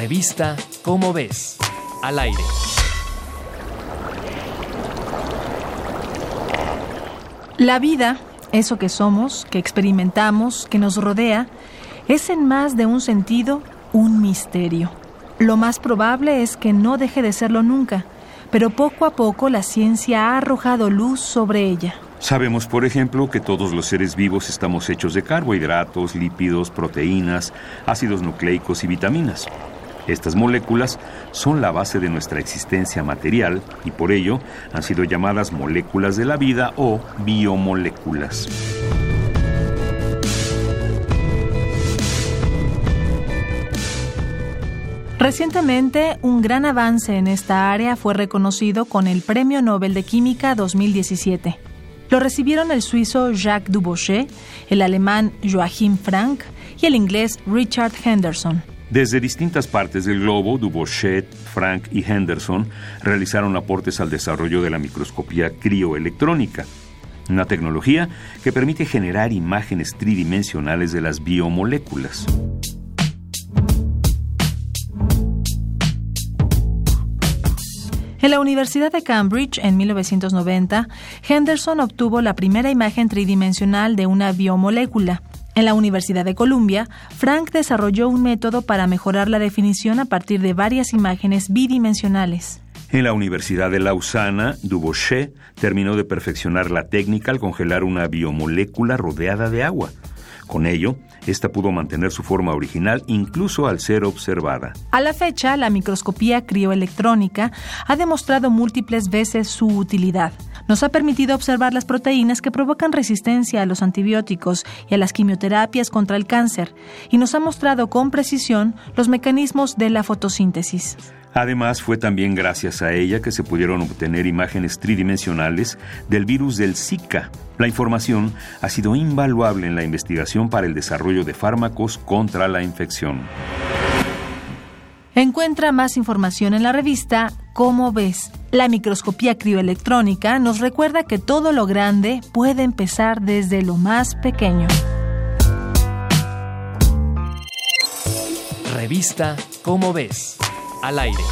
Revista Cómo ves, al aire. La vida, eso que somos, que experimentamos, que nos rodea, es en más de un sentido un misterio. Lo más probable es que no deje de serlo nunca, pero poco a poco la ciencia ha arrojado luz sobre ella. Sabemos, por ejemplo, que todos los seres vivos estamos hechos de carbohidratos, lípidos, proteínas, ácidos nucleicos y vitaminas. Estas moléculas son la base de nuestra existencia material y por ello han sido llamadas moléculas de la vida o biomoléculas. Recientemente, un gran avance en esta área fue reconocido con el Premio Nobel de Química 2017. Lo recibieron el suizo Jacques Dubochet, el alemán Joachim Frank y el inglés Richard Henderson. Desde distintas partes del globo, Dubochet, Frank y Henderson realizaron aportes al desarrollo de la microscopía crioelectrónica, una tecnología que permite generar imágenes tridimensionales de las biomoléculas. En la Universidad de Cambridge, en 1990, Henderson obtuvo la primera imagen tridimensional de una biomolécula. En la Universidad de Columbia, Frank desarrolló un método para mejorar la definición a partir de varias imágenes bidimensionales. En la Universidad de Lausana, Dubochet terminó de perfeccionar la técnica al congelar una biomolécula rodeada de agua. Con ello, esta pudo mantener su forma original incluso al ser observada. A la fecha, la microscopía crioelectrónica ha demostrado múltiples veces su utilidad. Nos ha permitido observar las proteínas que provocan resistencia a los antibióticos y a las quimioterapias contra el cáncer, y nos ha mostrado con precisión los mecanismos de la fotosíntesis. Además, fue también gracias a ella que se pudieron obtener imágenes tridimensionales del virus del Zika. La información ha sido invaluable en la investigación para el desarrollo de fármacos contra la infección. Encuentra más información en la revista Cómo ves. La microscopía crioelectrónica nos recuerda que todo lo grande puede empezar desde lo más pequeño. Revista Cómo ves al aire.